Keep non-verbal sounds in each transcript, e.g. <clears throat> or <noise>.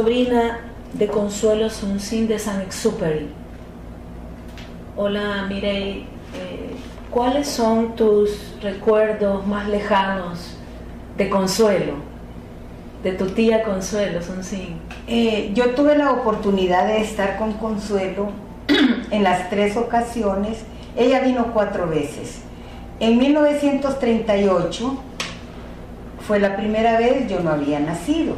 Sobrina de Consuelo Sunsin de San Exuperi. Hola Mirei, eh, ¿cuáles son tus recuerdos más lejanos de Consuelo, de tu tía Consuelo Sunsin? Eh, yo tuve la oportunidad de estar con Consuelo <clears throat> en las tres ocasiones. Ella vino cuatro veces. En 1938 fue la primera vez, yo no había nacido,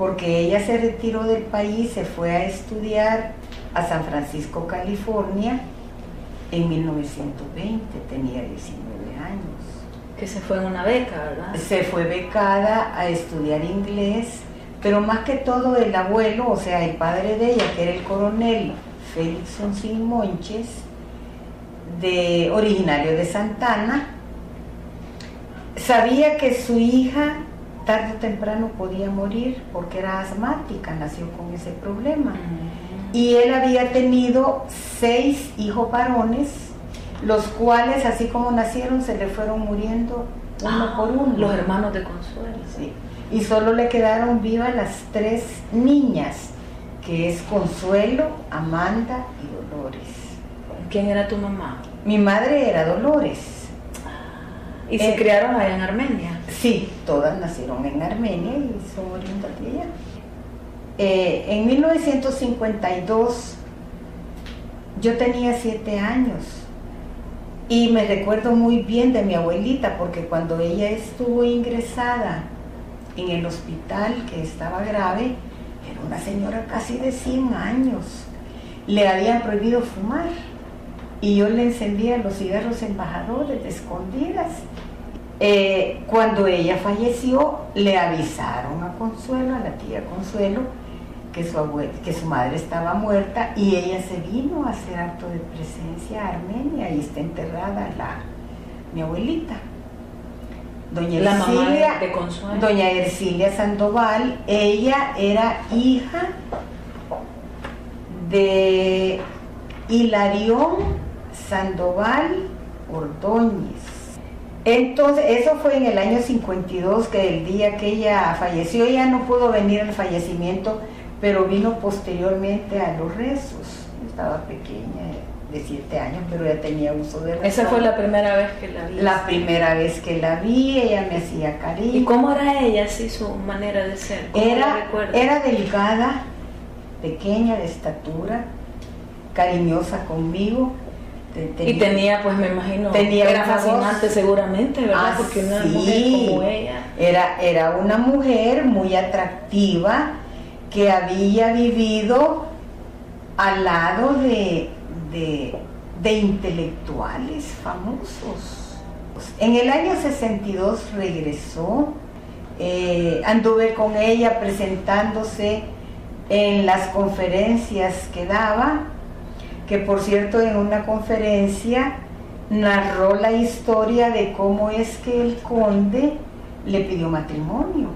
porque ella se retiró del país, se fue a estudiar a San Francisco, California, en 1920, tenía 19 años. Que se fue en una beca, ¿verdad? Se fue becada a estudiar inglés, pero más que todo el abuelo, o sea, el padre de ella, que era el coronel Félix Sonsin Monches, de, originario de Santana, sabía que su hija tarde o temprano podía morir porque era asmática, nació con ese problema. Y él había tenido seis hijos varones, los cuales, así como nacieron, se le fueron muriendo uno Ah, por uno. Los hermanos de Consuelo. Sí. Y solo le quedaron vivas las tres niñas, que es Consuelo, Amanda y Dolores. ¿Quién era tu mamá? Mi madre era Dolores. ¿Y se Eh, criaron allá en Armenia? Sí, todas nacieron en Armenia y son oriundas de allá. Eh, en 1952 yo tenía siete años y me recuerdo muy bien de mi abuelita porque cuando ella estuvo ingresada en el hospital que estaba grave, era una señora casi de 100 años. Le habían prohibido fumar y yo le encendía los cigarros embajadores de escondidas eh, cuando ella falleció, le avisaron a Consuelo, a la tía Consuelo, que su, que su madre estaba muerta y ella se vino a hacer acto de presencia a Armenia y está enterrada la, mi abuelita. Doña La mamá de- Ercilia, de Consuelo. Doña Ercilia Sandoval, ella era hija de Hilarión Sandoval Ordóñez. Entonces, eso fue en el año 52, que el día que ella falleció, ella no pudo venir al fallecimiento, pero vino posteriormente a los rezos. Estaba pequeña, de 7 años, pero ya tenía uso de razón. Esa fue la primera vez que la vi. La primera vez que la vi, ella me hacía cariño. ¿Y cómo era ella, así su manera de ser? ¿Cómo la Era, era delgada, pequeña de estatura, cariñosa conmigo. Y tenía, pues me imagino, Tenía era fascinante voz- seguramente, ¿verdad? Ah, Porque una sí. mujer como ella. Era, era una mujer muy atractiva que había vivido al lado de, de- de intelectuales famosos. En el año 62 regresó, eh, anduve con ella presentándose en las conferencias que daba, que por cierto en una conferencia narró la historia de cómo es que el conde le pidió matrimonio,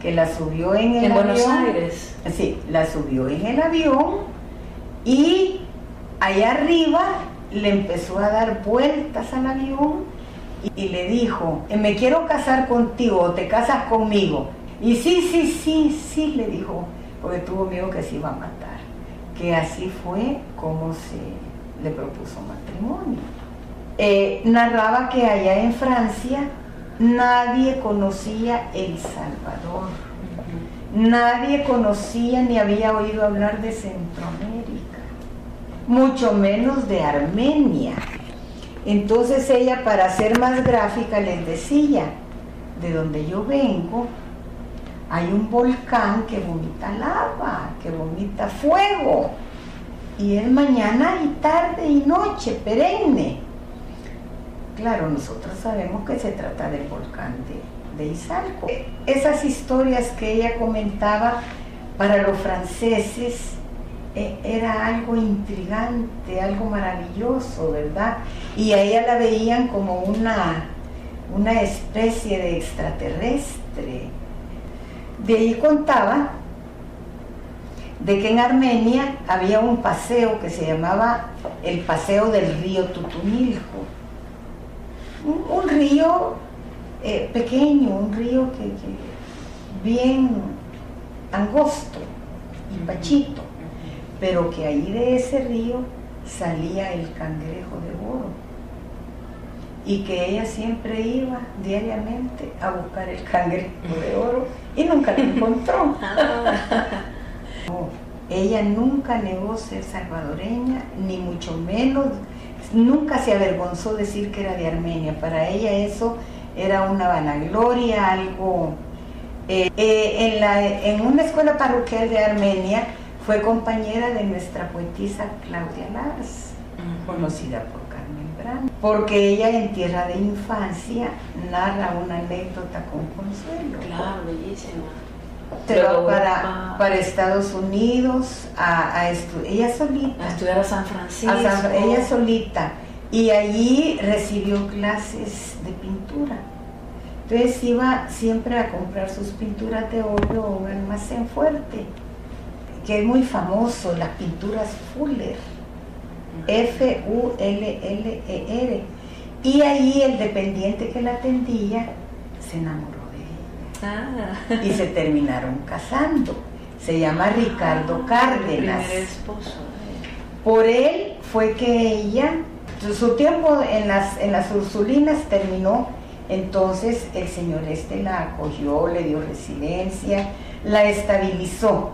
que la subió en el En avión. Buenos Aires. Sí, la subió en el avión y allá arriba le empezó a dar vueltas al avión y, y le dijo, "Eh, me quiero casar contigo o te casas conmigo. Y sí, sí, sí, sí, le dijo, porque tuvo miedo que se iba a matar. Que así fue como se le propuso matrimonio. Eh, narraba que allá en Francia nadie conocía El Salvador. Nadie conocía ni había oído hablar de Centroamérica, mucho menos de Armenia. Entonces ella, para ser más gráfica, les decía, de donde yo vengo, hay un volcán que vomita lava, que vomita fuego, y es mañana y tarde y noche, perenne. Claro, nosotros sabemos que se trata del volcán de, de Izalco. Esas historias que ella comentaba para los franceses eh, era algo intrigante, algo maravilloso, ¿verdad? Y a ella la veían como una, una especie de extraterrestre. De ahí contaba de que en Armenia había un paseo que se llamaba el Paseo del Río Tutunilco un, río eh, pequeño, un río que, bien angosto y bachito, pero que ahí de ese río salía el cangrejo de oro y que ella siempre iba diariamente a buscar el cangrejo de oro y nunca lo encontró. <laughs> ella nunca negó ser salvadoreña, ni mucho menos, nunca se avergonzó decir que era de Armenia. Para ella eso era una vanagloria, algo... Eh, eh, en, la, en una escuela parroquial de Armenia fue compañera de nuestra poetisa Claudia Lars, conocida por Porque ella en Tierra de Infancia narra una anécdota con Consuelo. Claro, bellísima. Se va para, para, Estados Unidos a, ella solita. A estudiar a San Francisco. ella solita y allí recibió clases de pintura. Entonces iba siempre a comprar sus pinturas de óleo a un almacén fuerte, que es muy famoso, las pinturas Fuller, F-U-L-L-E-R. Y ahí el dependiente que la atendía se enamoró de ella. Ah. Y se terminaron casando. Se llama Ricardo ah, Cárdenas. esposo. Por él fue que ella su tiempo en las, en las Ursulinas terminó, entonces el señor este la acogió, le dio residencia, la estabilizó.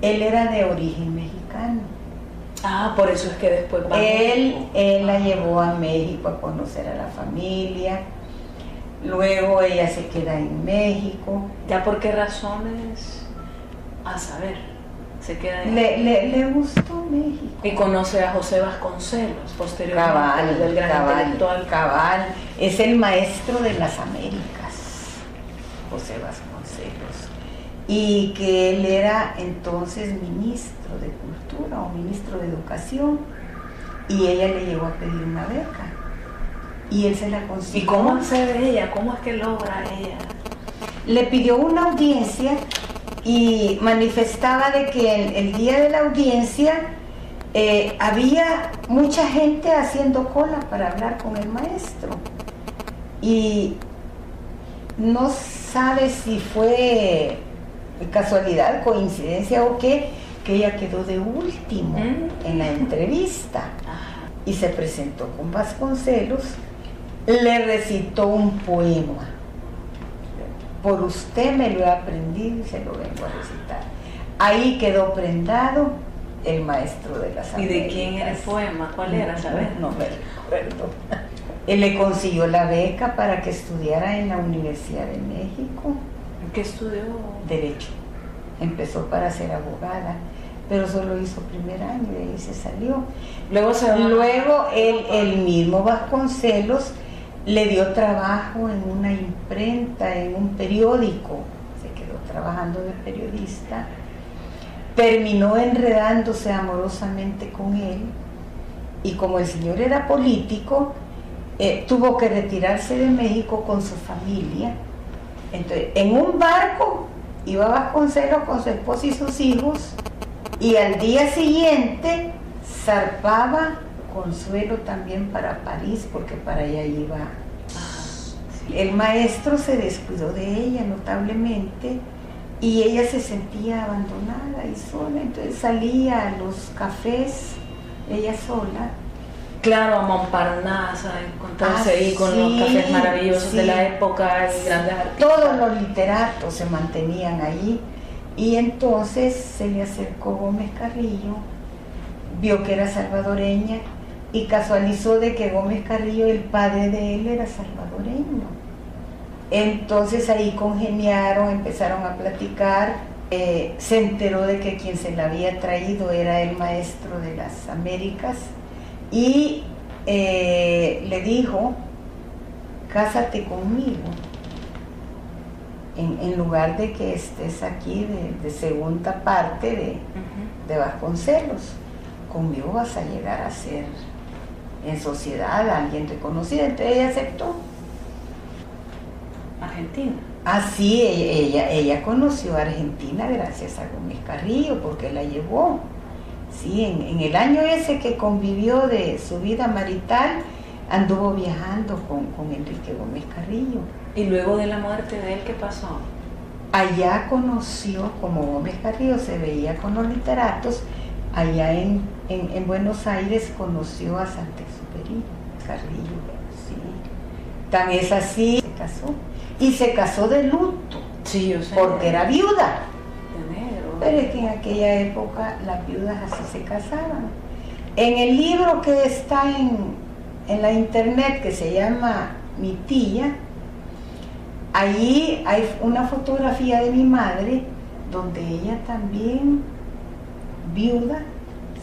Él era de origen mexicano. Ah, por eso es que después va él, él la llevó a México a conocer a la familia. Luego ella se queda en México. ¿Ya por qué razones? A saber se queda Le, le, gustó México. Y conoce a José Vasconcelos, posteriormente, cabal, del gran cabal, intelectual. Cabal, es el maestro de las Américas, José Vasconcelos. Y que él era entonces ministro de Cultura o ministro de Educación. Y ella le llegó a pedir una beca. Y él se la consiguió. ¿Y cómo accede ella? ¿Cómo es que logra ella? Le pidió una audiencia y manifestaba de que el, día de la audiencia eh, había mucha gente haciendo cola para hablar con el maestro. Y no sabe si fue casualidad, coincidencia o qué, que ella quedó de último mm. en la entrevista y se presentó con Vasconcelos, le recitó un poema por usted me lo he aprendido y se lo vengo a recitar. Ahí quedó prendado el maestro de las ¿Y de quién era el poema? ¿Cuál era, sabes? No, me recuerdo. Él le consiguió la beca para que estudiara en la Universidad de México. ¿Qué estudió? Derecho. Empezó para ser abogada, pero solo hizo primer año y ahí se salió. Luego, el mismo Vasconcelos le dio trabajo en una imprenta, en un periódico, se quedó trabajando de periodista, terminó enredándose amorosamente con él y como el señor era político, eh, tuvo que retirarse de México con su familia. Entonces, en un barco iba Vasconcelos con su esposa y sus hijos y al día siguiente zarpaba Consuelo también para París, porque para allá iba. El maestro se descuidó de ella notablemente y ella se sentía abandonada y sola, entonces salía a los cafés, ella sola. Claro, a Montparnasse, a encontrarse ahí con los cafés maravillosos de la época, grandes artistas. Todos los literatos se mantenían ahí y entonces se le acercó Gómez Carrillo, vio que era salvadoreña y casualizó de que Gómez Carrillo, el padre de él, era salvadoreño. Entonces ahí congeniaron, empezaron a platicar, eh, se enteró de que quien se la había traído era el maestro de las Américas y eh, le dijo, cásate conmigo, en, lugar de que estés aquí de, segunda parte de, de Vasconcelos, conmigo vas a llegar a ser en sociedad, alguien reconocido, entonces ella aceptó. Argentina. Ah, sí, ella, ella, conoció a Argentina gracias a Gómez Carrillo, porque la llevó. Sí, en, el año ese que convivió de su vida marital, anduvo viajando con, con Enrique Gómez Carrillo. ¿Y luego de la muerte de él qué pasó? Allá conoció, como Gómez Carrillo se veía con los literatos, allá en, en, en Buenos Aires conoció a Santexuperi Carrillo. Sí. Tan es así, se casó. Y se casó de luto, Sí, yo sé. porque era viuda. Pero es que en aquella época las viudas así se casaban. En el libro que está en, en la internet que se llama Mi tía, allí hay una fotografía de mi madre donde ella también, viuda,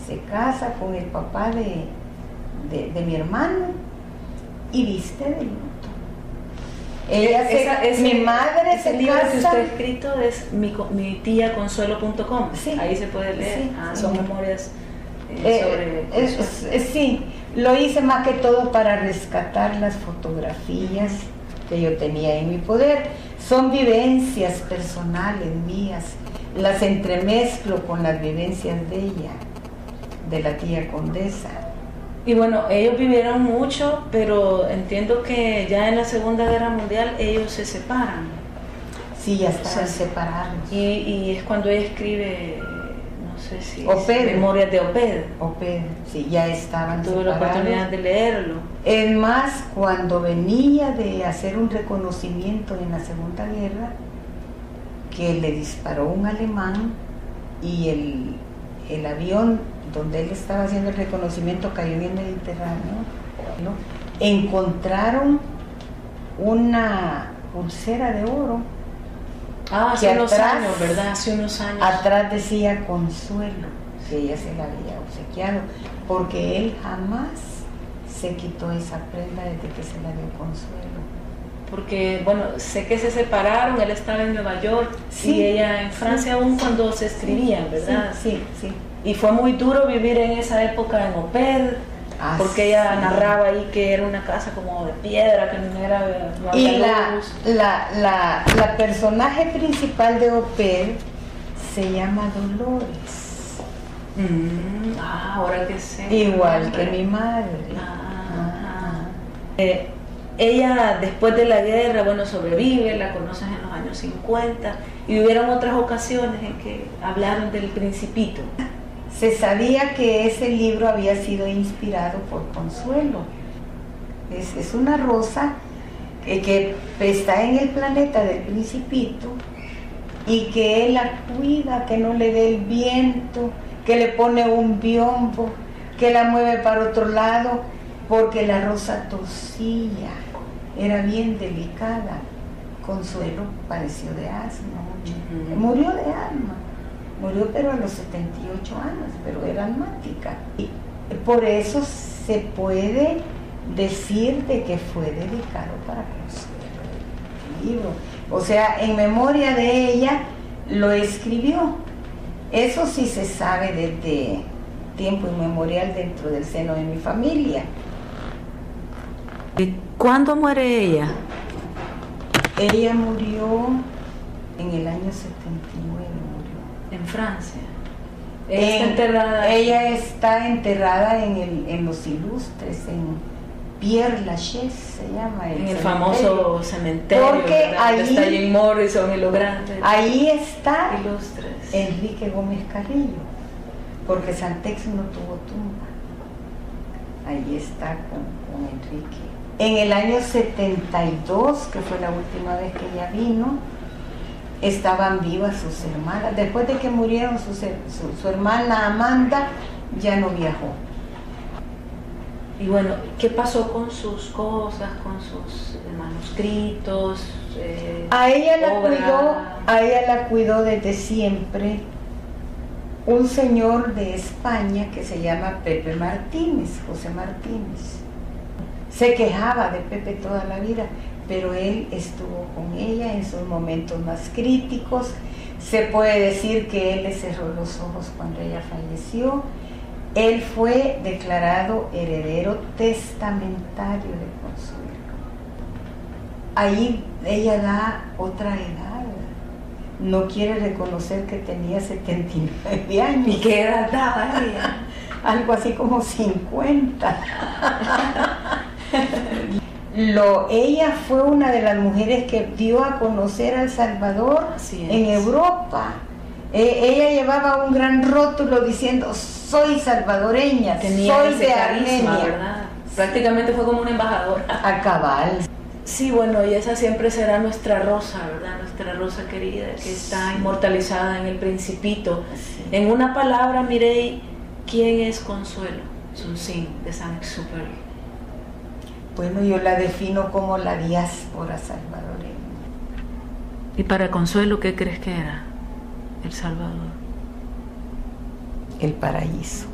se casa con el papá de, de- mi hermano y viste de. Esa- ese- mi madre ese se libro que casa. usted ha escrito es mi, mi tía consuelo.com. Sí. Ahí se puede leer. Sí, Ah, sí. Son memorias eh, Eh, sobre. es- Consuelo. es- sí, lo hice más que todo para rescatar las fotografías que yo tenía en mi poder. Son vivencias personales mías, las entremezclo con las vivencias de ella, de la tía condesa. Y bueno, ellos vivieron mucho, pero entiendo que ya en la Segunda Guerra Mundial ellos se separan. Sí, ya estaban O sea, separados. Y, y es cuando ella escribe, no sé si. Oped. Memorias de Oped. Oped, sí, ya estaban Tuve la oportunidad de leerlo. Es más, cuando venía de hacer un reconocimiento en la Segunda Guerra, que le disparó un alemán y el, el avión donde él estaba haciendo el reconocimiento cayó en el Mediterráneo, ¿no? encontraron una pulsera de oro. Ah, hace Que unos atrás- años, ¿verdad? Hace unos años. Atrás decía Consuelo, que ella se la había obsequiado, porque él jamás se quitó esa prenda desde que se la dio Consuelo. Porque, bueno, sé que se separaron, él estaba en Nueva York Sí, y ella en Francia aún cuando se escribían, ¿verdad? Sí, sí. Y fue muy duro vivir en esa época en Oped, Ah, porque ella narraba ahí que era una casa como de piedra, que no era no Y la, la, la, la personaje principal de Oped se llama Dolores, Mm, ah, ahora que sé. igual que mi madre. Ah, Eh, ella después de la guerra, bueno, sobrevive, la conoces en los años 50 y hubieron otras ocasiones en que hablaron del principito. Se sabía que ese libro había sido inspirado por Consuelo. Es, es una rosa que, que está en el planeta del principito y que él la cuida, que no le dé el viento, que le pone un biombo, que la mueve para otro lado, porque la rosa tosía, era bien delicada. Consuelo padeció de asma, Ujú. murió de asma. Murió pero a los 78 años, pero era almática. Y por eso se puede decir de que fue dedicado para Consuelo el libro. O sea, en memoria de ella lo escribió. Eso sí se sabe desde tiempo inmemorial dentro del seno de mi familia. ¿Cuándo muere ella? Ella murió en el año 79, murió. En Francia. Ella está En- enterrada. ella está enterrada en, el- en los ilustres, en Pierre Lachaise se llama. en el cementerio. famoso cementerio. Porque ahí- está Jim Morrison y lo grande. Ahí está Ilustres. Enrique Gómez Carrillo, porque Santex no tuvo tumba. Ahí está con, con Enrique. En el año 72, que fue la última vez que ella vino, estaban vivas sus hermanas. Después de que murieron sus su, su hermana Amanda, ya no viajó. Y bueno, ¿qué pasó con sus cosas, con sus manuscritos? eh, A ella la obra? cuidó, a ella la cuidó desde siempre un señor de España que se llama Pepe Martínez, José Martínez. Se quejaba de Pepe toda la vida, pero él estuvo con ella en sus momentos más críticos. Se puede decir que él le cerró los ojos cuando ella falleció. Él fue declarado heredero testamentario de Consuelo. Ahí ella da otra edad. No quiere reconocer que tenía 79 años. ¿Y qué edad daba ella? <laughs> Algo así como 50. <laughs> <laughs> Lo, ella fue una de las mujeres que dio a conocer a El Salvador en Europa. Eh, ella llevaba un gran rótulo diciendo soy salvadoreña, Tenía soy de carisma, Armenia. ¿verdad? Prácticamente fue como una embajadora. A cabal. Sí, bueno, y esa siempre será nuestra rosa, ¿verdad? Nuestra rosa querida, que está inmortalizada en el Principito. En una palabra, Mirei, ¿quién es Consuelo? Sunsin, de Saint-Exupéry. Bueno, yo la defino como la diáspora salvadoreña. ¿Y para Consuelo qué crees que era El Salvador? El paraíso.